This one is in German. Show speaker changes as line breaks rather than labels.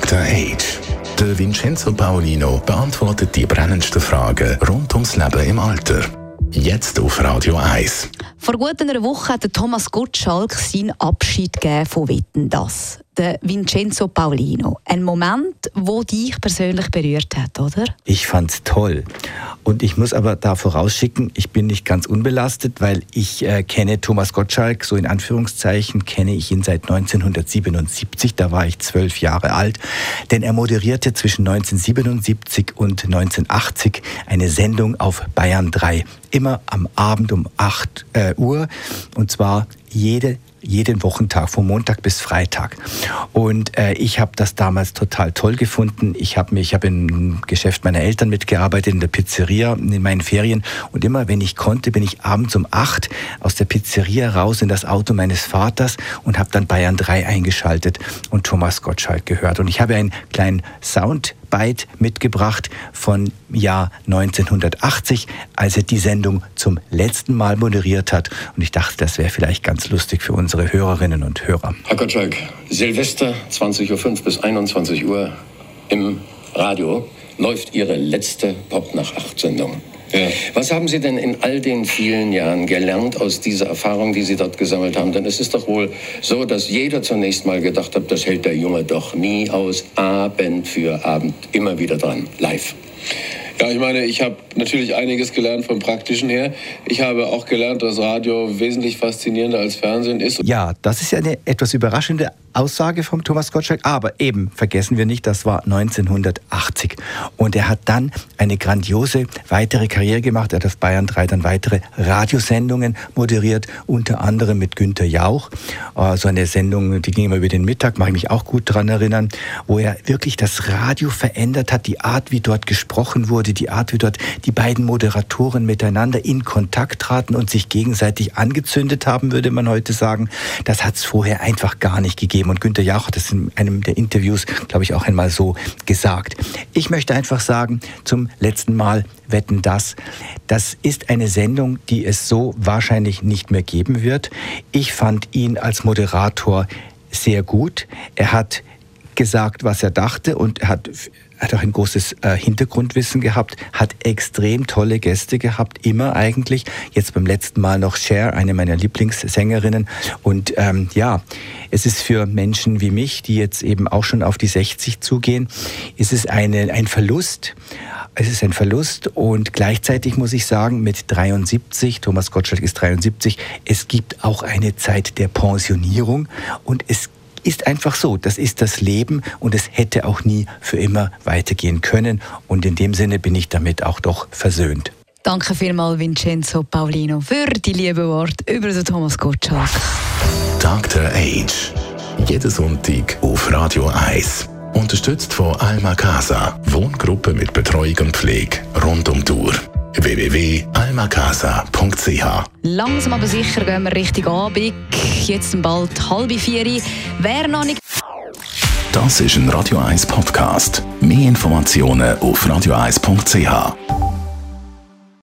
Dr. Age. Der Vincenzo Paolino beantwortet die brennendsten Fragen rund ums Leben im Alter. Jetzt auf Radio 1.
Vor gut einer Woche hat Thomas Gottschalk seinen Abschied von Wetten das der Vincenzo Paulino. Ein Moment, wo dich persönlich berührt hat, oder?
Ich fand's toll. Und ich muss aber da vorausschicken, ich bin nicht ganz unbelastet, weil ich äh, kenne Thomas Gottschalk, so in Anführungszeichen, kenne ich ihn seit 1977, da war ich zwölf Jahre alt, denn er moderierte zwischen 1977 und 1980 eine Sendung auf Bayern 3, immer am Abend um 8 äh, Uhr. Und zwar jede jeden Wochentag, von Montag bis Freitag. Und äh, ich habe das damals total toll gefunden. Ich habe mich, im Geschäft meiner Eltern mitgearbeitet, in der Pizzeria, in meinen Ferien. Und immer, wenn ich konnte, bin ich abends um acht aus der Pizzeria raus in das Auto meines Vaters und habe dann Bayern 3 eingeschaltet und Thomas Gottschalk gehört. Und ich habe einen kleinen Sound Byte mitgebracht von Jahr 1980, als er die Sendung zum letzten Mal moderiert hat. Und ich dachte, das wäre vielleicht ganz lustig für unsere Hörerinnen und Hörer.
Herr Gottschalk, Silvester 20.05 Uhr bis 21 Uhr im Radio läuft Ihre letzte Pop nach 8 Sendung. Ja. Was haben Sie denn in all den vielen Jahren gelernt aus dieser Erfahrung, die Sie dort gesammelt haben? Denn es ist doch wohl so, dass jeder zunächst mal gedacht hat, das hält der Junge doch nie aus, Abend für Abend, immer wieder dran, live.
Ja, ich meine, ich habe natürlich einiges gelernt vom Praktischen her. Ich habe auch gelernt, dass Radio wesentlich faszinierender als Fernsehen ist.
Ja, das ist ja eine etwas überraschende Aussage vom Thomas Gottschalk. Aber eben, vergessen wir nicht, das war 1980. Und er hat dann eine grandiose weitere Karriere gemacht. Er hat auf Bayern 3 dann weitere Radiosendungen moderiert, unter anderem mit Günter Jauch. Äh, so eine Sendung, die ging immer über den Mittag, mache ich mich auch gut daran erinnern, wo er wirklich das Radio verändert hat, die Art, wie dort gesprochen wurde, die Art, wie dort die beiden Moderatoren miteinander in Kontakt traten und sich gegenseitig angezündet haben, würde man heute sagen. Das hat es vorher einfach gar nicht gegeben gegeben. Und Günter Jauch hat das in einem der Interviews, glaube ich, auch einmal so gesagt. Ich möchte einfach sagen, zum letzten Mal wetten das. Das ist eine Sendung, die es so wahrscheinlich nicht mehr geben wird. Ich fand ihn als Moderator sehr gut. Er hat gesagt, was er dachte und er hat hat auch ein großes äh, Hintergrundwissen gehabt, hat extrem tolle Gäste gehabt, immer eigentlich. Jetzt beim letzten Mal noch Cher, eine meiner Lieblingssängerinnen. Und ähm, ja, es ist für Menschen wie mich, die jetzt eben auch schon auf die 60 zugehen, ist es eine, ein Verlust. Es ist ein Verlust und gleichzeitig muss ich sagen, mit 73, Thomas Gottschalk ist 73, es gibt auch eine Zeit der Pensionierung und es ist einfach so. Das ist das Leben und es hätte auch nie für immer weitergehen können. Und in dem Sinne bin ich damit auch doch versöhnt.
Danke vielmals, Vincenzo Paulino, für die liebe Worte über den Thomas Gottschalk.
Dr. Age. Jeden Sonntag auf Radio 1. Unterstützt von Alma Casa. Wohngruppe mit Betreuung und Pflege rund um die Uhr www.almacasa.ch
Langsam aber sicher gehen wir Richtung Abend. Jetzt bald halb vier. Wer noch nicht...
Das ist ein Radio 1 Podcast. Mehr Informationen auf radio1.ch.